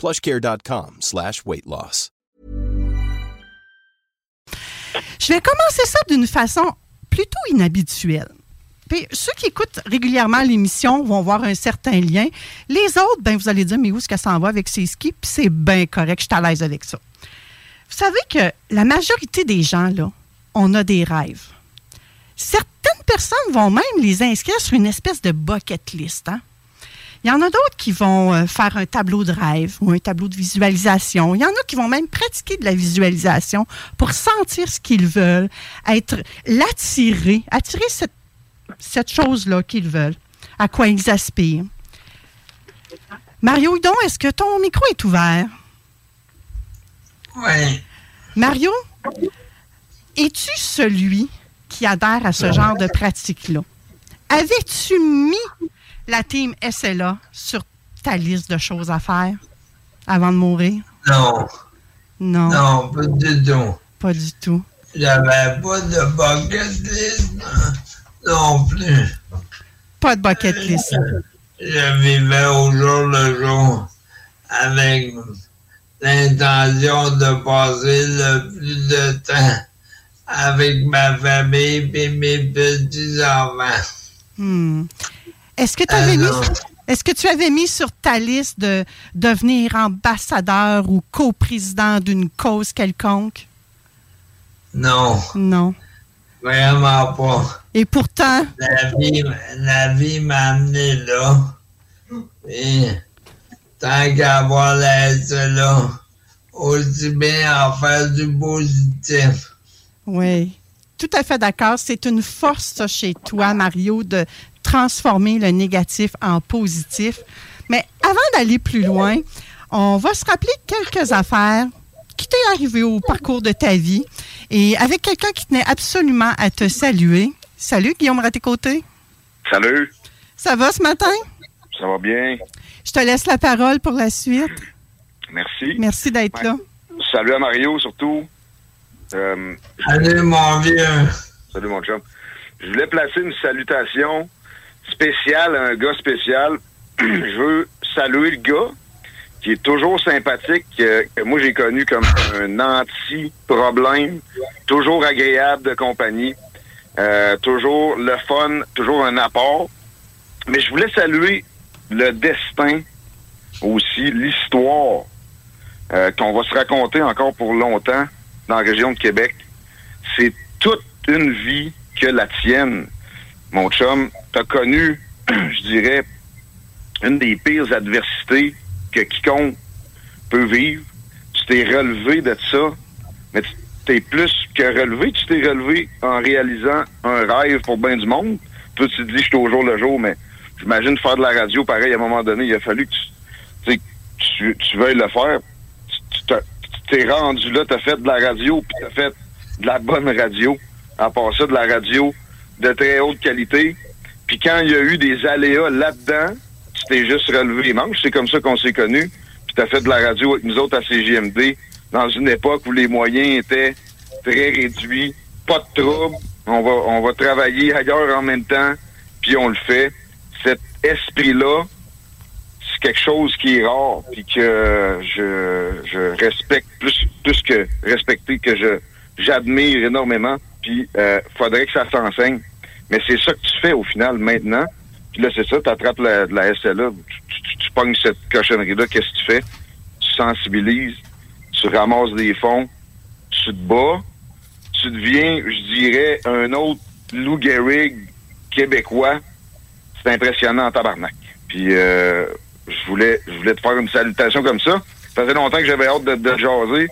plushcare.com slash. Je vais commencer ça d'une façon plutôt inhabituelle. Puis, ceux qui écoutent régulièrement l'émission vont voir un certain lien. Les autres, ben, vous allez dire, mais où est-ce qu'elle s'en va avec ses skis? Puis c'est bien correct, je suis à l'aise avec ça. Vous savez que la majorité des gens, là, on a des rêves. Certaines personnes vont même les inscrire sur une espèce de bucket list. Hein? Il y en a d'autres qui vont euh, faire un tableau de rêve ou un tableau de visualisation. Il y en a qui vont même pratiquer de la visualisation pour sentir ce qu'ils veulent, être l'attirer, attirer cette, cette chose-là qu'ils veulent, à quoi ils aspirent. Mario Hudon, est-ce que ton micro est ouvert? Oui. Mario, es-tu celui qui adhère à ce genre de pratique-là? Avais-tu mis la team SLA sur ta liste de choses à faire avant de mourir? Non. Non. Non, pas du tout. Pas du tout. J'avais pas de bucket list non plus. Pas de bucket list. Je vivais au jour le jour avec l'intention de passer le plus de temps avec ma famille et mes petits-enfants. Hmm. Est-ce que, avais mis, est-ce que tu avais mis sur ta liste de devenir ambassadeur ou coprésident d'une cause quelconque? Non. Non. Vraiment pas. Et pourtant? La vie, la vie m'a amené là. Et tant qu'à avoir la là, aussi bien en faire du positif. Oui, tout à fait d'accord. C'est une force ça, chez toi, Mario, de transformer le négatif en positif. Mais avant d'aller plus loin, on va se rappeler quelques affaires qui t'est arrivé au parcours de ta vie et avec quelqu'un qui tenait absolument à te saluer. Salut, Guillaume Raté-Côté. Salut. Ça va ce matin? Ça va bien. Je te laisse la parole pour la suite. Merci. Merci d'être là. Salut à Mario, surtout. Euh, salut, mon vieux. Salut, mon chum. Je voulais placer une salutation spéciale à un gars spécial. Je veux saluer le gars qui est toujours sympathique, que, moi j'ai connu comme un anti-problème, toujours agréable de compagnie, euh, toujours le fun, toujours un apport. Mais je voulais saluer le destin aussi, l'histoire euh, qu'on va se raconter encore pour longtemps dans la région de Québec. C'est toute une vie que la tienne, mon chum. T'as connu, je dirais, une des pires adversités que quiconque peut vivre. Tu t'es relevé de ça, mais t'es plus que relevé. Tu t'es relevé en réalisant un rêve pour bien du monde. Toi, tu te dis, je suis au jour le jour, mais j'imagine faire de la radio pareil, à un moment donné, il a fallu que tu, tu, tu veuilles le faire. Tu t'es rendu là, tu as fait de la radio, puis tu as fait de la bonne radio. À part ça, de la radio de très haute qualité. Puis quand il y a eu des aléas là-dedans, tu t'es juste relevé les manches. C'est comme ça qu'on s'est connus. Puis tu as fait de la radio avec nous autres à CGMD dans une époque où les moyens étaient très réduits. Pas de trouble. On va, on va travailler ailleurs en même temps, puis on le fait. Cet esprit-là, c'est quelque chose qui est rare, puis que je, je respecte plus, plus que respecter, que je j'admire énormément. Puis euh, faudrait que ça s'enseigne. Mais c'est ça que tu fais au final maintenant. Puis là, c'est ça, tu attrapes la, la SLA, tu, tu, pognes cette cochonnerie-là, qu'est-ce que tu fais? Tu sensibilises, tu ramasses des fonds, tu te bats, tu deviens, je dirais, un autre Lou Gehrig québécois. C'est impressionnant en tabarnak. Puis euh, je voulais je voulais te faire une salutation comme ça. Ça faisait longtemps que j'avais hâte de, de jaser.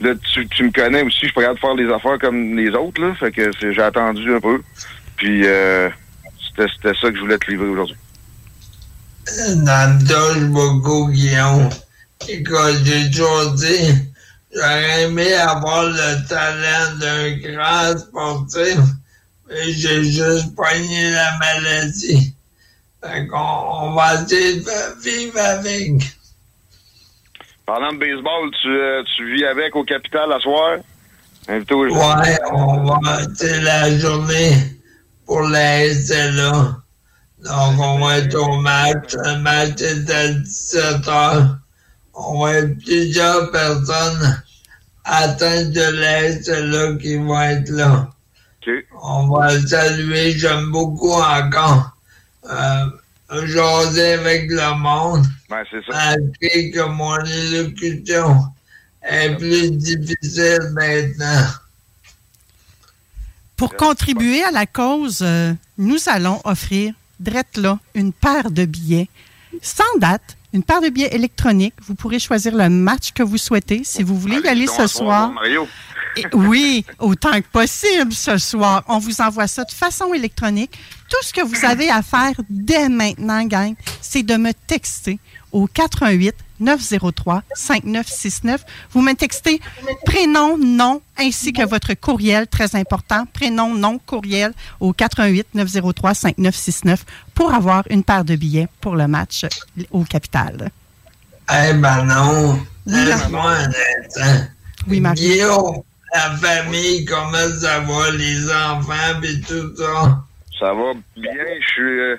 Là, tu, me connais aussi, je capable de faire des affaires comme les autres, là. Fait que j'ai attendu un peu. Puis euh, c'était c'était ça que je voulais te livrer aujourd'hui. Touche beaucoup, Guillaume. Écoute, j'ai toujours dit, j'aurais aimé avoir le talent d'un grand sportif, mais j'ai juste poigné la maladie. Fait qu'on on va essayer de vivre avec. Parlant de baseball, tu, euh, tu vis avec au Capital à soir? Invité au Ouais, on va, c'est la journée pour la SLA. Donc, on va être au match. Le match est à 17 heures. On va être plusieurs personnes atteintes de la SLA qui vont être là. On va saluer. J'aime beaucoup encore euh, jaser avec le monde. Ben, c'est ça. Malgré que mon élocution est plus difficile maintenant. Pour contribuer à la cause, euh, nous allons offrir, drette là, une paire de billets sans date, une paire de billets électroniques. Vous pourrez choisir le match que vous souhaitez. Si vous voulez y aller ce soir, Mario. et- oui, autant que possible ce soir. On vous envoie ça de façon électronique. Tout ce que vous avez à faire dès maintenant, gang, c'est de me texter au 88 903 5969. Vous me textez prénom, nom, ainsi que votre courriel, très important. Prénom, nom, courriel au 88 903 5969 pour avoir une paire de billets pour le match au Capital. Eh ben non, laisse-moi un instant. Oui, Marie. Guillaume, la famille, comment ça va, les enfants et tout ça? Ça va bien. Je suis, euh,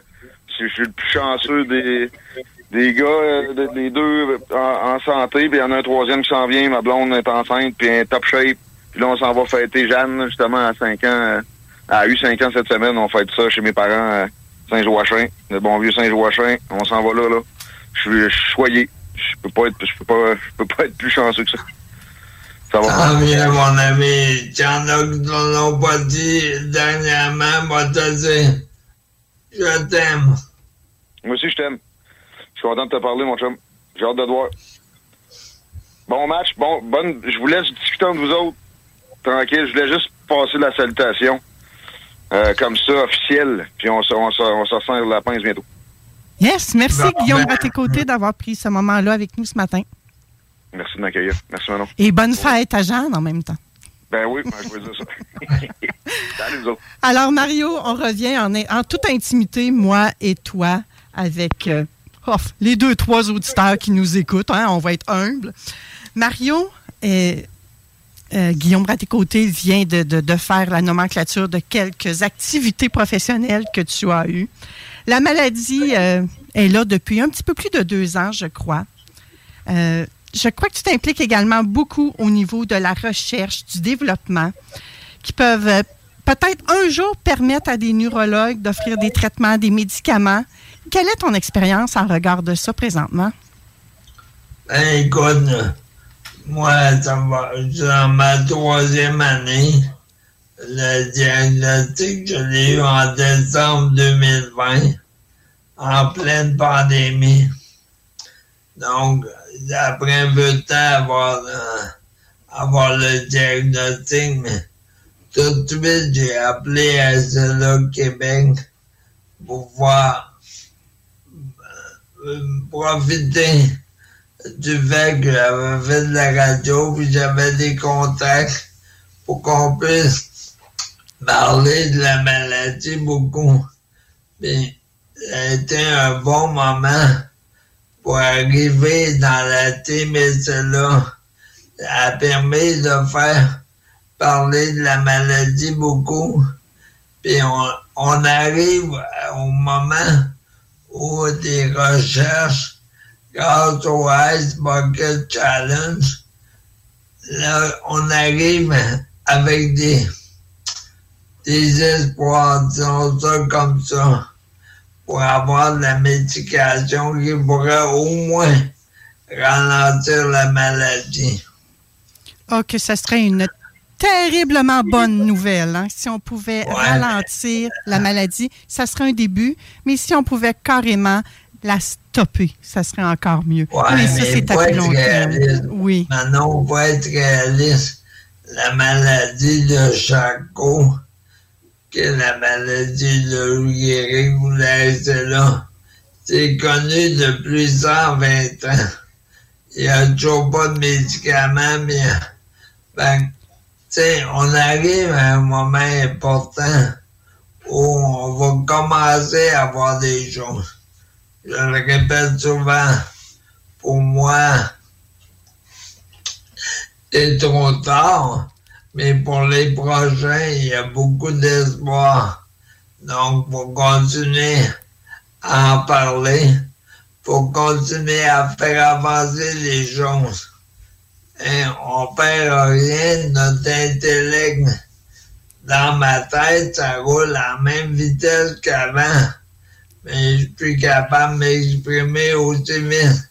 je suis le plus chanceux des, des gars, euh, des deux en, en santé. Puis il y en a un troisième qui s'en vient. Ma blonde est enceinte, puis est top shape. Puis là, on s'en va fêter Jeanne, justement, à 5 ans. euh, Elle a eu 5 ans cette semaine. On fête ça chez mes parents à Saint-Joachim. Le bon vieux Saint-Joachim. On s'en va là, là. Je suis choyé. Je peux pas être, je peux pas, je peux pas être plus chanceux que ça. Ça va. Tant mieux, mon ami. Il y en a qui l'ont pas dit dernièrement, moi te dire, je t'aime. Moi aussi, je t'aime. Je suis content de te parler, mon chum. J'ai hâte de te voir. Bon match. Bon, bonne. Je vous laisse discuter entre vous autres. Tranquille. Je voulais juste passer la salutation. euh, comme ça, officielle. Puis on se, on se, on se resserre la pince bientôt. Yes, merci Guillaume ben- à tes côtés d'avoir pris ce moment-là avec nous ce matin. Merci de m'accueillir. Merci, Manon. Et bonne fête à Jeanne en même temps. Ben oui, ben, je veux dire ça. Autres. Alors, Mario, on revient en, en toute intimité, moi et toi, avec euh, les deux, trois auditeurs qui nous écoutent. hein, on va être humble. Mario, euh, euh, Guillaume Raté-Côté vient de, de- faire la nomenclature de quelques activités professionnelles que tu as eues. La maladie euh, est là depuis un petit peu plus de deux ans, je crois. Euh, je crois que tu t'impliques également beaucoup au niveau de la recherche, du développement, qui peuvent peut-être un jour permettre à des neurologues d'offrir des traitements, des médicaments. Quelle est ton expérience en regard de ça présentement? Écoute, moi, ça va, dans ma troisième année, le diagnostic, je l'ai eu en décembre 2020, en pleine pandémie. Donc, après un peu de temps avoir, euh, avoir le diagnostic, mais tout de suite, j'ai appelé à Québec pour voir, profiter du fait que j'avais fait de la radio, puis j'avais des contacts pour qu'on puisse parler de la maladie beaucoup. Puis, ça a été un bon moment pour arriver dans la team et cela. A permis de faire parler de la maladie beaucoup. Puis on arrive au moment où des recherches grâce au Ice Bucket Challenge, là, on arrive avec des, des espoirs, disons ça comme ça, pour avoir de la médication qui pourrait au moins ralentir la maladie. Oh, que ça serait une terriblement bonne nouvelle. Hein? Si on pouvait ralentir la maladie, ça serait un début, mais si on pouvait carrément la stopper, ça serait encore mieux. mais ça, c'est à plus long terme. Oui. Maintenant, on va être réaliste. La maladie de Charcot, que la maladie de Louis ou là, c'est connu depuis 120 ans. Il n'y a toujours pas de médicaments, mais ben, on arrive à un moment important où on va commencer à voir des choses. Je le répète souvent, pour moi, c'est trop tard, mais pour les prochains, il y a beaucoup d'espoir. Donc, pour continuer à en parler, pour continuer à faire avancer les choses. On perd rien, notre intellect dans ma tête, ça roule à la même vitesse qu'avant. Mais je suis plus capable de m'exprimer aussi vite.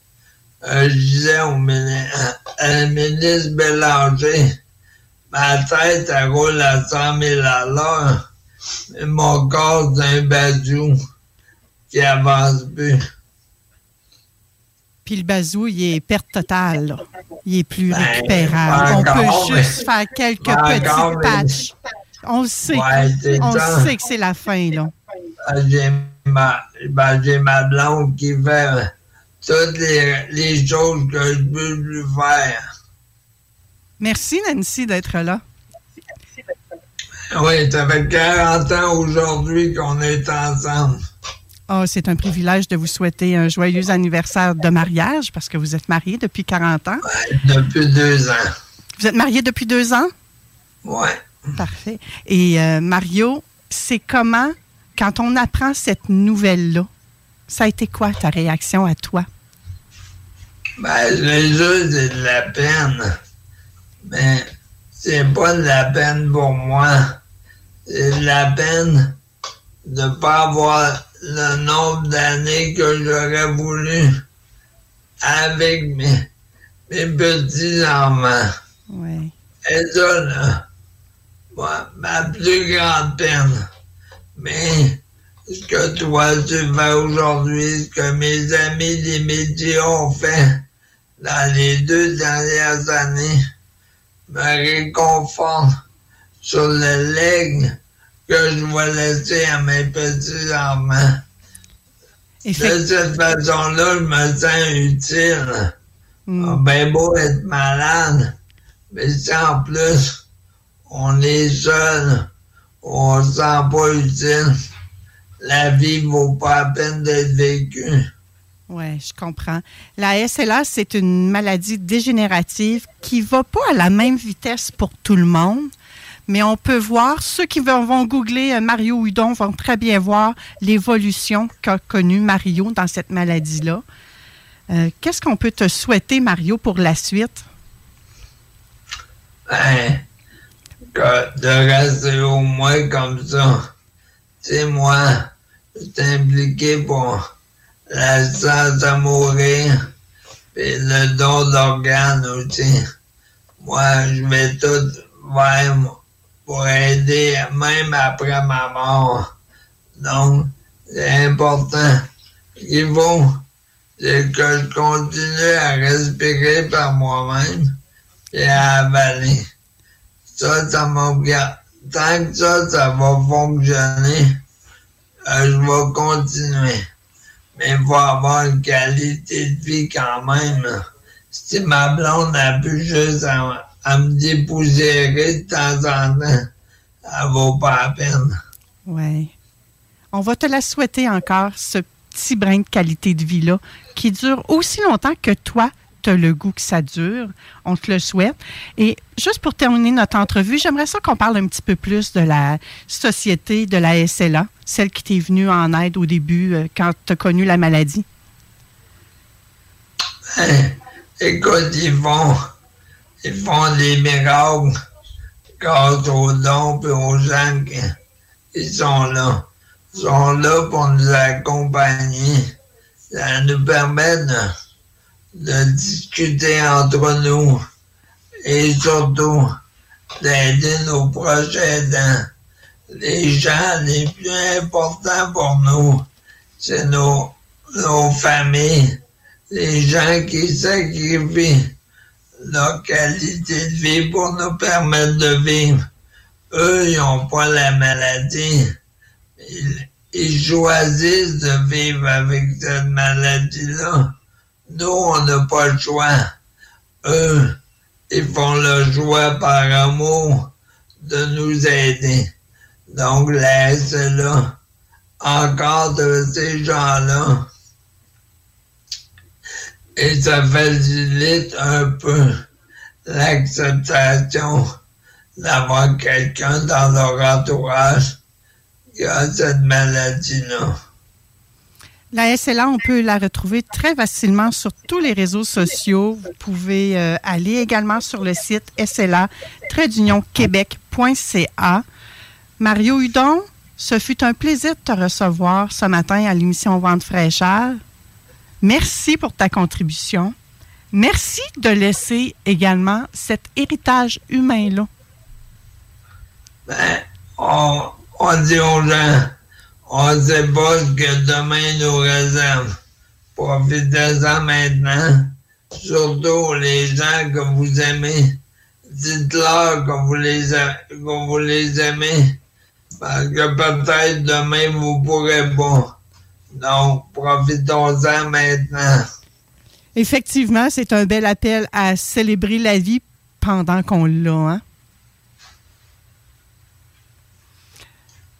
Euh, je disais au ministre, Bélanger, ma tête, elle roule à 100 000 à l'heure. Mais mon corps, c'est un badou qui avance plus. Puis le bazou, il est perte totale. Il est plus ben, récupérable. On peut juste faire quelques petits patchs. On le sait. on sait que c'est la fin, là. Ah, j'ai ma, ben, ma blonde qui fait toutes les, choses que je peux lui faire. Merci, Nancy, d'être là. Oui, ça fait 40 ans aujourd'hui qu'on est ensemble. Oh, c'est un privilège de vous souhaiter un joyeux anniversaire de mariage parce que vous êtes marié depuis 40 ans. depuis deux ans. Vous êtes marié depuis deux ans? Oui. Parfait. Et euh, Mario, c'est comment, quand on apprend cette nouvelle-là, ça a été quoi ta réaction à toi? Ben, juste, c'est de la peine. Mais c'est pas de la peine pour moi. C'est de la peine de ne pas avoir le nombre d'années que j'aurais voulu avec mes, mes petits-enfants. Oui. Et ça, là, ma plus grande peine. Mais ce que toi tu fais aujourd'hui, ce que mes amis des médias ont fait dans les deux dernières années, me réconforte sur le legs que je vais laisser à mes petits-enfants. De cette façon-là, je me sens utile. Mm. Ah, ben beau être malade, mais si en plus on est seul, on ne se sent pas utile, la vie ne vaut pas la peine d'être vécue. Oui, je comprends. La SLA, c'est une maladie dégénérative qui ne va pas à la même vitesse pour tout le monde mais on peut voir, ceux qui vont, googler euh, Mario Hudon vont très bien voir l'évolution qu'a connue Mario dans cette maladie-là. Euh, qu'est-ce qu'on peut te souhaiter, Mario, pour la suite? Ben, de rester au moins comme ça. Sais, moi, je suis impliqué pour la science à mourir et le don d'organes aussi. Moi, je vais tout faire pour aider même après ma mort. Donc, c'est important. Il faut que je continue à respirer par moi-même et à avaler. Ça, ça m'a Tant que ça, ça va fonctionner, euh, je vais continuer. Mais il faut avoir une qualité de vie quand même. Si ma blonde a pu juste me dépoussiérer de temps en temps, ça vaut pas la peine. Oui. On va te la souhaiter encore, ce petit brin de qualité de vie-là, qui dure aussi longtemps que toi, tu as le goût que ça dure. On te le souhaite. Et juste pour terminer notre entrevue, j'aimerais ça qu'on parle un petit peu plus de la société de la SLA, celle qui t'est venue en aide au début euh, quand tu as connu la maladie. Ben, écoute, ils vont ils font des miracles grâce aux dons et aux gens qui sont là. Ils sont là pour nous accompagner. Ça nous permet de, discuter entre nous et surtout d'aider nos proches aidants. Les gens les plus importants pour nous, c'est nos, nos familles, les gens qui sacrifient leur qualité de vie pour nous permettre de vivre. Eux, ils n'ont pas la maladie. Ils, choisissent de vivre avec cette maladie-là. Nous, on n'a pas le choix. Eux, ils font le choix par amour de nous aider. Donc, laissez-là. Encore de ces gens-là. Et ça facilite un peu l'acceptation d'avoir quelqu'un dans leur entourage qui a cette maladie-là. La SLA, on peut la retrouver très facilement sur tous les réseaux sociaux. Vous pouvez euh, aller également sur le site sla-québec.ca. Mario Hudon, ce fut un plaisir de te recevoir ce matin à l'émission Vente fraîcheur. Merci pour ta contribution. Merci de laisser également cet héritage humain-là. Ben, on, dit aux gens, on ne sait pas ce que demain nous réserve. Profitez-en maintenant. Surtout les gens que vous aimez. Dites-leur que vous les, que vous les aimez. Parce que peut-être demain vous pourrez pas. Donc, profitons-en maintenant. Effectivement, c'est un bel appel à célébrer la vie pendant qu'on l'a. Hein?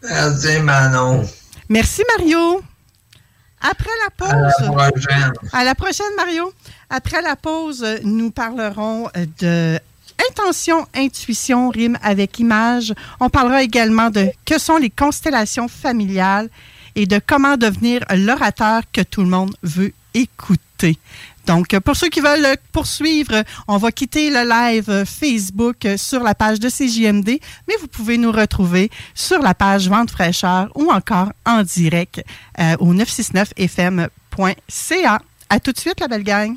Merci, Manon. Merci, Mario. Après la pause. À la prochaine. À la prochaine, Mario. Après la pause, nous parlerons de intention, intuition, rime avec image. On parlera également de que sont les constellations familiales et de comment devenir l'orateur que tout le monde veut écouter. Donc, pour ceux qui veulent poursuivre, on va quitter le live Facebook sur la page de CJMD, mais vous pouvez nous retrouver sur la page Vente fraîcheur ou encore en direct euh, au 969fm.ca. À tout de suite, la belle gang.